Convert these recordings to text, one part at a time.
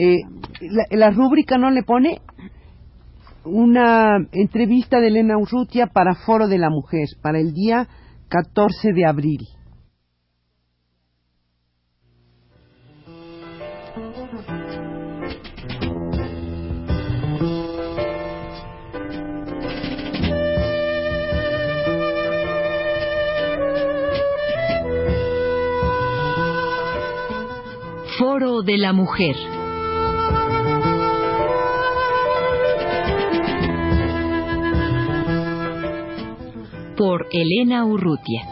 Eh, la, rúbrica no le pone una entrevista de Elena Urrutia para Foro de la Mujer, para el día 14 de abril. Foro de la Mujer. Por Elena Urrutia.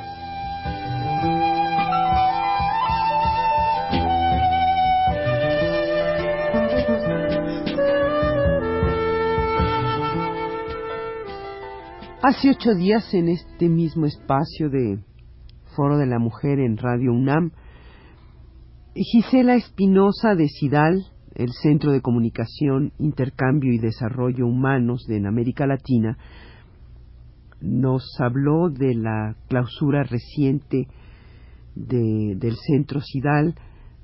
Hace ocho días en este mismo espacio de Foro de la Mujer en Radio UNAM, Gisela Espinosa de CIDAL, el Centro de Comunicación, Intercambio y Desarrollo Humanos de en América Latina, nos habló de la clausura reciente del Centro CIDAL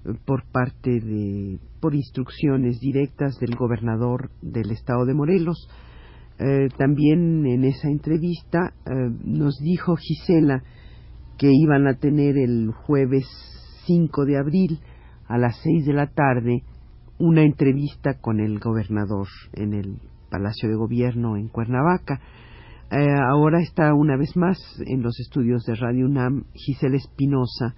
eh, por parte de, por instrucciones directas del gobernador del estado de Morelos. Eh, también en esa entrevista eh, nos dijo Gisela que iban a tener el jueves 5 de abril a las 6 de la tarde una entrevista con el gobernador en el Palacio de Gobierno en Cuernavaca. Eh, ahora está una vez más en los estudios de Radio UNAM Gisela Espinosa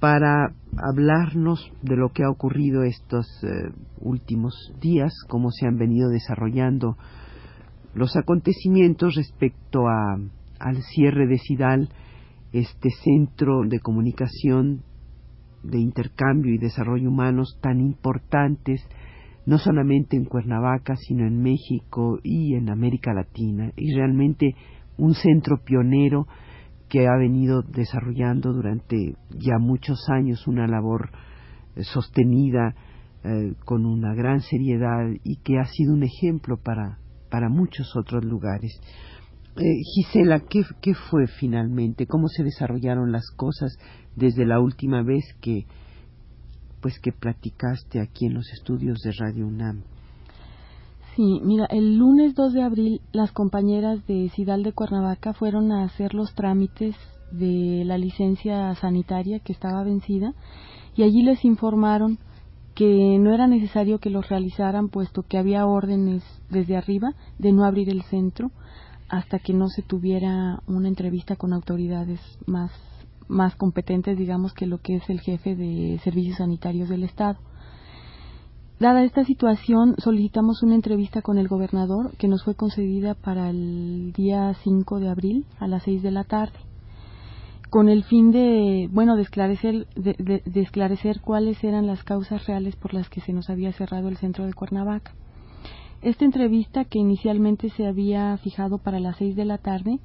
para hablarnos de lo que ha ocurrido estos eh, últimos días, cómo se han venido desarrollando los acontecimientos respecto a, al cierre de Sidal, este centro de comunicación de intercambio y desarrollo humanos tan importantes, no solamente en Cuernavaca, sino en México y en América Latina, y realmente un centro pionero que ha venido desarrollando durante ya muchos años una labor eh, sostenida eh, con una gran seriedad y que ha sido un ejemplo para, para muchos otros lugares. Eh, Gisela, ¿qué, ¿qué, fue finalmente? ¿Cómo se desarrollaron las cosas desde la última vez que pues que platicaste aquí en los estudios de Radio UNAM? Sí, mira, el lunes 2 de abril las compañeras de Cidal de Cuernavaca fueron a hacer los trámites de la licencia sanitaria que estaba vencida y allí les informaron que no era necesario que los realizaran puesto que había órdenes desde arriba de no abrir el centro hasta que no se tuviera una entrevista con autoridades más, más competentes, digamos, que lo que es el jefe de servicios sanitarios del Estado. Dada esta situación, solicitamos una entrevista con el gobernador que nos fue concedida para el día 5 de abril a las 6 de la tarde, con el fin de, bueno, de esclarecer, de esclarecer cuáles eran las causas reales por las que se nos había cerrado el centro de Cuernavaca. Esta entrevista, que inicialmente se había fijado para las seis de la tarde,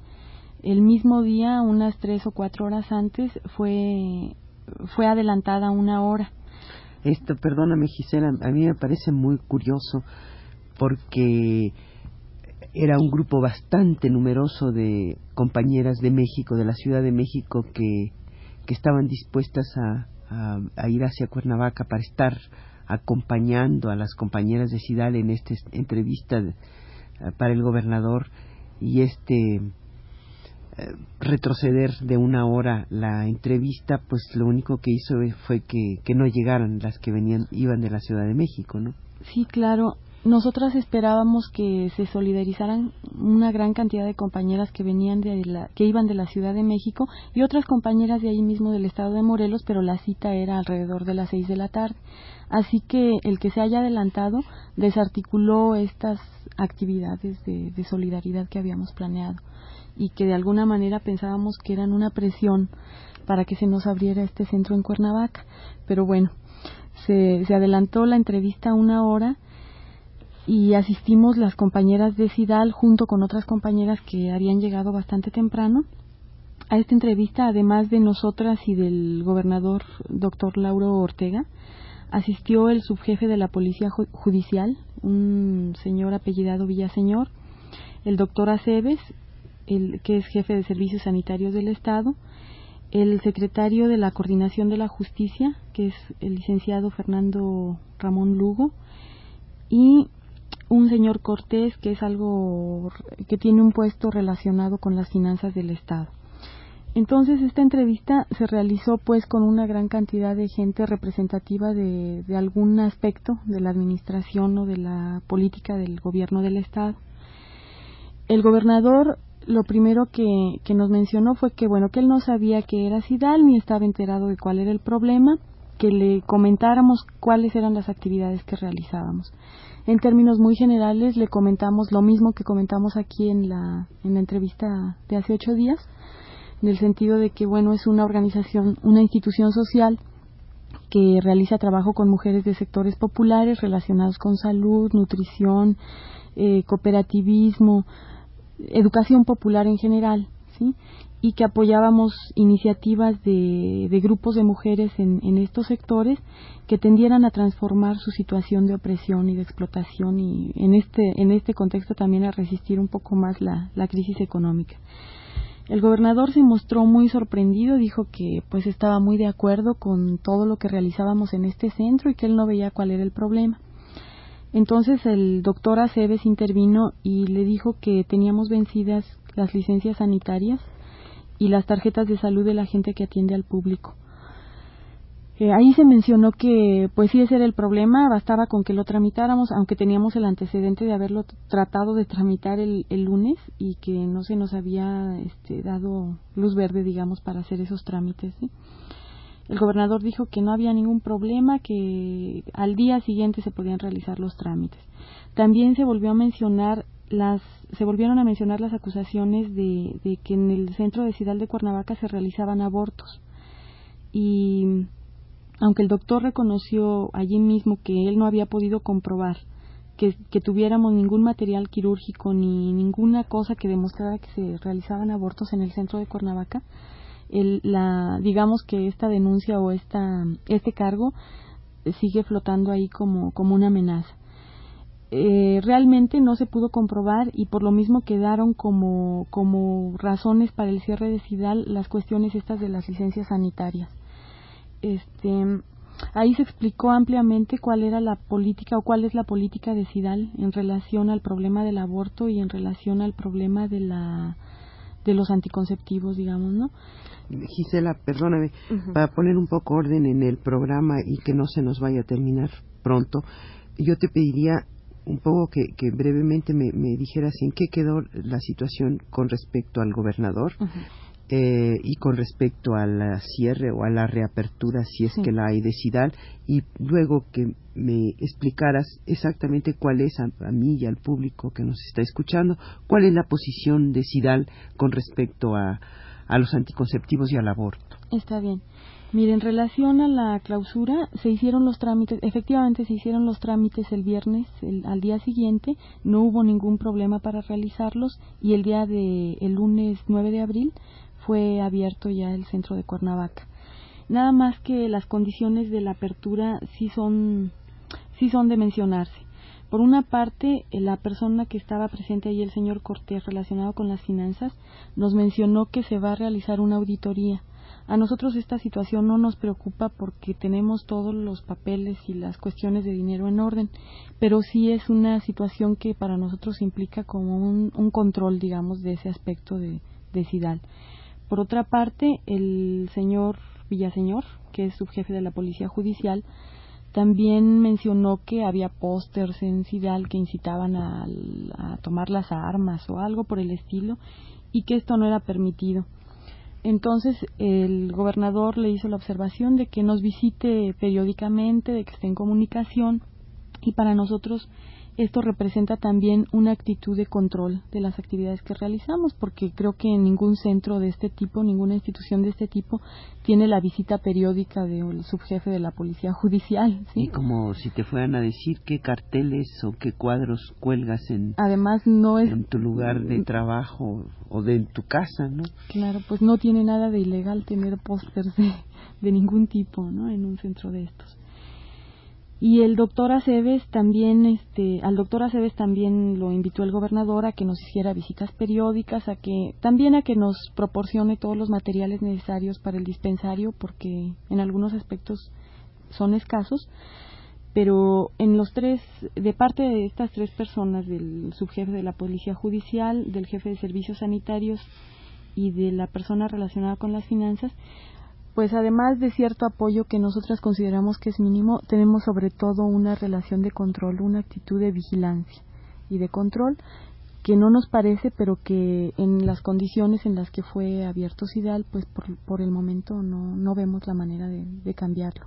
el mismo día, unas tres o cuatro horas antes, fue, fue adelantada una hora. Esto, perdóname Gisela, a mí me parece muy curioso porque era un grupo bastante numeroso de compañeras de México, de la Ciudad de México, que, que estaban dispuestas a, a ir hacia Cuernavaca para estar acompañando a las compañeras de Sidal en esta entrevista eh, para el gobernador y este retroceder de una hora la entrevista, pues lo único que hizo fue que, que no llegaran las que venían, iban de la Ciudad de México, ¿no? Sí, claro. Nosotras esperábamos que se solidarizaran una gran cantidad de compañeras que venían de la, que iban de la Ciudad de México y otras compañeras de ahí mismo del estado de Morelos, pero la cita era alrededor de las seis de la tarde. Así que el que se haya adelantado desarticuló estas actividades de, de solidaridad que habíamos planeado y que de alguna manera pensábamos que eran una presión para que se nos abriera este centro en Cuernavaca. Pero bueno, se, adelantó la entrevista una hora y asistimos las compañeras de Sidal junto con otras compañeras que habían llegado bastante temprano a esta entrevista, además de nosotras y del gobernador doctor Lauro Ortega, asistió el subjefe de la Policía Judicial, un señor apellidado Villaseñor, el doctor Aceves, el, que es jefe de servicios sanitarios del Estado, el secretario de la Coordinación de la Justicia, que es el licenciado Fernando Ramón Lugo, y un señor Cortés, que es algo que tiene un puesto relacionado con las finanzas del Estado. Entonces esta entrevista se realizó pues con una gran cantidad de gente representativa de, de, algún aspecto de la administración o de la política del gobierno del estado. El gobernador lo primero que, que nos mencionó fue que bueno que él no sabía que era SIDAL ni estaba enterado de cuál era el problema, que le comentáramos cuáles eran las actividades que realizábamos. En términos muy generales le comentamos lo mismo que comentamos aquí en la, en la entrevista de hace ocho días, en el sentido de que, bueno, es una organización, una institución social que realiza trabajo con mujeres de sectores populares relacionados con salud, nutrición, eh, cooperativismo, educación popular en general, ¿sí? y que apoyábamos iniciativas de, de grupos de mujeres en, en, estos sectores que tendieran a transformar su situación de opresión y de explotación y en este, en este contexto también a resistir un poco más la, la crisis económica. El gobernador se mostró muy sorprendido, dijo que pues estaba muy de acuerdo con todo lo que realizábamos en este centro y que él no veía cuál era el problema. Entonces el doctor Aceves intervino y le dijo que teníamos vencidas las licencias sanitarias y las tarjetas de salud de la gente que atiende al público. Eh, ahí se mencionó que, pues sí, ese era el problema, bastaba con que lo tramitáramos, aunque teníamos el antecedente de haberlo tratado de tramitar el, el lunes y que no se nos había este, dado luz verde, digamos, para hacer esos trámites. El gobernador dijo que no había ningún problema, que al día siguiente se podían realizar los trámites. También se volvió a mencionar las se volvieron a mencionar las acusaciones de, de que en el centro de Ciudad de Cuernavaca se realizaban abortos y aunque el doctor reconoció allí mismo que él no había podido comprobar que, que, tuviéramos ningún material quirúrgico ni ninguna cosa que demostrara que se realizaban abortos en el centro de Cuernavaca, el, la, digamos que esta denuncia o esta, este cargo sigue flotando ahí como, como una amenaza. Eh, realmente no se pudo comprobar y por lo mismo quedaron como, como razones para el cierre de CIDAL las cuestiones estas de las licencias sanitarias este ahí se explicó ampliamente cuál era la política o cuál es la política de Sidal en relación al problema del aborto y en relación al problema de la de los anticonceptivos, digamos, ¿no? Gisela, perdóname, para poner un poco orden en el programa y que no se nos vaya a terminar pronto, yo te pediría un poco que, que brevemente me, me, dijeras en qué quedó la situación con respecto al gobernador. Eh, y con respecto al cierre o a la reapertura, si es que la hay de Sidal, y luego que me explicaras exactamente cuál es a, mí y al público que nos está escuchando, cuál es la posición de Sidal con respecto a, a los anticonceptivos y al aborto. Está bien. Mire, en relación a la clausura, se hicieron los trámites, efectivamente se hicieron los trámites el viernes, el, al día siguiente, no hubo ningún problema para realizarlos y el día de, el lunes 9 de abril, fue abierto ya el centro de Cuernavaca. Nada más que las condiciones de la apertura sí son, sí son de mencionarse. Por una parte, la persona que estaba presente ahí, el señor Cortés, relacionado con las finanzas, nos mencionó que se va a realizar una auditoría. A nosotros esta situación no nos preocupa porque tenemos todos los papeles y las cuestiones de dinero en orden, pero sí es una situación que para nosotros implica como un, un control, digamos, de ese aspecto de, de SIDAL. Por otra parte, el señor Villaseñor, que es subjefe de la Policía Judicial, también mencionó que había pósters en Cidal que incitaban a, a, tomar las armas o algo por el estilo y que esto no era permitido. Entonces el gobernador le hizo la observación de que nos visite periódicamente, de que esté en comunicación y para nosotros esto representa también una actitud de control de las actividades que realizamos, porque creo que en ningún centro de este tipo, ninguna institución de este tipo, tiene la visita periódica del subjefe de la policía judicial. Y como si te fueran a decir qué carteles o qué cuadros cuelgas en, Además, no es, en tu lugar de trabajo o de tu casa, ¿no? Claro, pues no tiene nada de ilegal tener pósters de, de ningún tipo, ¿no? En un centro de estos. Y el doctor Aceves también, este, al doctor Aceves también lo invitó el gobernador a que nos hiciera visitas periódicas, a que, también a que nos proporcione todos los materiales necesarios para el dispensario, porque en algunos aspectos son escasos, pero en los tres, de parte de estas tres personas, del subjefe de la Policía Judicial, del jefe de Servicios Sanitarios y de la persona relacionada con las finanzas, pues además de cierto apoyo que nosotras consideramos que es mínimo, tenemos sobre todo una relación de control, una actitud de vigilancia y de control que no nos parece, pero que en las condiciones en las que fue abierto SIDAL, pues por, el momento no, no vemos la manera de, cambiarlo.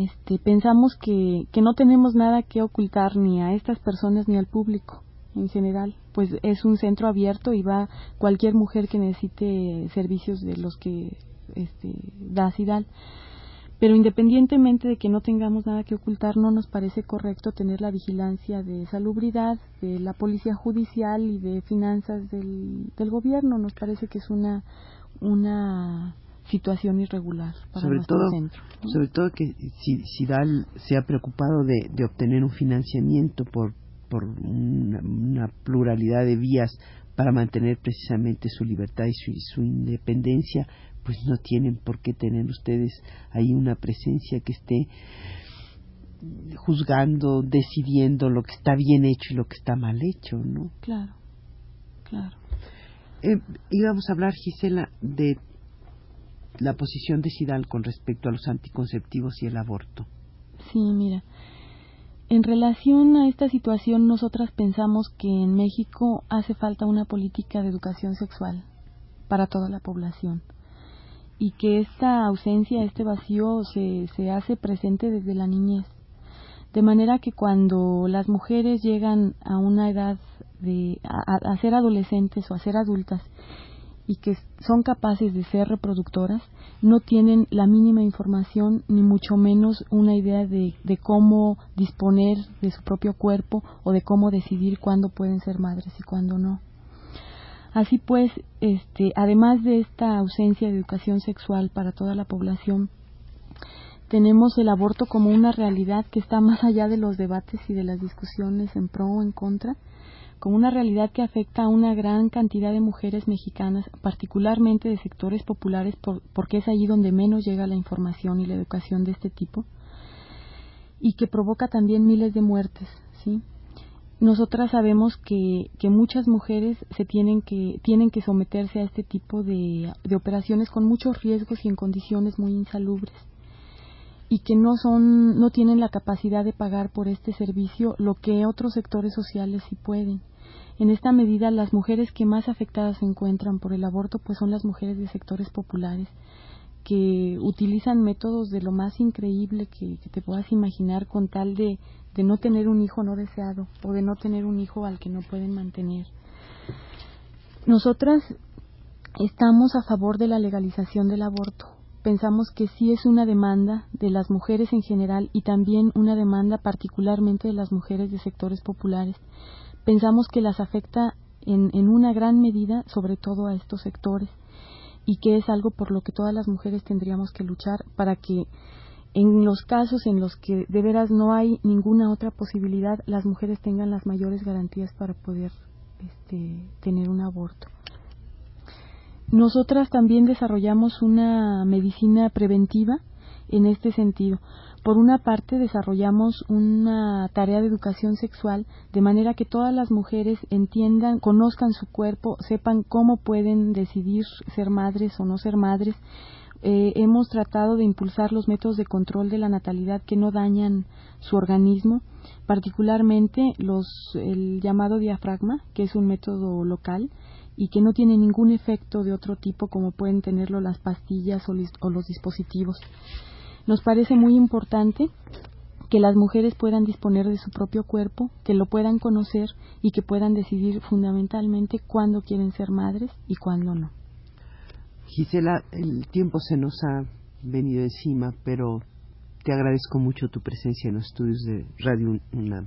Este, pensamos que, que no tenemos nada que ocultar ni a estas personas ni al público en general, pues es un centro abierto y va cualquier mujer que necesite servicios de los que este, da SIDAL. Pero independientemente de que no tengamos nada que ocultar, no nos parece correcto tener la vigilancia de salubridad, de la policía judicial y de finanzas del, del gobierno. Nos parece que es una, una situación irregular para sobre nuestro todo, centro. Sobre todo que si SIDAL se ha preocupado de, de obtener un financiamiento por por una, pluralidad de vías para mantener precisamente su libertad y su, independencia, pues no tienen por qué tener ustedes ahí una presencia que esté juzgando, decidiendo lo que está bien hecho y lo que está mal hecho, ¿no? Claro, claro. Eh, íbamos a hablar, Gisela, de la posición de Sidal con respecto a los anticonceptivos y el aborto. Sí, mira, en relación a esta situación, nosotras pensamos que en México hace falta una política de educación sexual para toda la población y que esta ausencia, este vacío se, se hace presente desde la niñez. De manera que cuando las mujeres llegan a una edad de a ser adolescentes o a ser adultas y que son capaces de ser reproductoras, no tienen la mínima información ni mucho menos una idea de, cómo disponer de su propio cuerpo o de cómo decidir cuándo pueden ser madres y cuándo no. Así pues, este, además de esta ausencia de educación sexual para toda la población, tenemos el aborto como una realidad que está más allá de los debates y de las discusiones en pro o en contra como una realidad que afecta a una gran cantidad de mujeres mexicanas, particularmente de sectores populares, porque es allí donde menos llega la información y la educación de este tipo, y que provoca también miles de muertes, ¿sí? Nosotras sabemos que, que muchas mujeres se tienen que, tienen que someterse a este tipo de, de operaciones con muchos riesgos y en condiciones muy insalubres y que no son no tienen la capacidad de pagar por este servicio lo que otros sectores sociales sí pueden. En esta medida, las mujeres que más afectadas se encuentran por el aborto pues son las mujeres de sectores populares que utilizan métodos de lo más increíble que, te puedas imaginar con tal de, de no tener un hijo no deseado o de no tener un hijo al que no pueden mantener. Nosotras estamos a favor de la legalización del aborto pensamos que sí es una demanda de las mujeres en general y también una demanda particularmente de las mujeres de sectores populares. Pensamos que las afecta en, en una gran medida, sobre todo a estos sectores, y que es algo por lo que todas las mujeres tendríamos que luchar para que en los casos en los que de veras no hay ninguna otra posibilidad, las mujeres tengan las mayores garantías para poder este, tener un aborto. Nosotras también desarrollamos una medicina preventiva en este sentido. Por una parte, desarrollamos una tarea de educación sexual de manera que todas las mujeres entiendan, conozcan su cuerpo, sepan cómo pueden decidir ser madres o no ser madres. Eh, hemos tratado de impulsar los métodos de control de la natalidad que no dañan su organismo, particularmente los, el llamado diafragma, que es un método local, y que no tiene ningún efecto de otro tipo como pueden tenerlo las pastillas o, los dispositivos. Nos parece muy importante que las mujeres puedan disponer de su propio cuerpo, que lo puedan conocer y que puedan decidir fundamentalmente cuándo quieren ser madres y cuándo no. Gisela, el tiempo se nos ha venido encima, pero te agradezco mucho tu presencia en los estudios de Radio UNAM.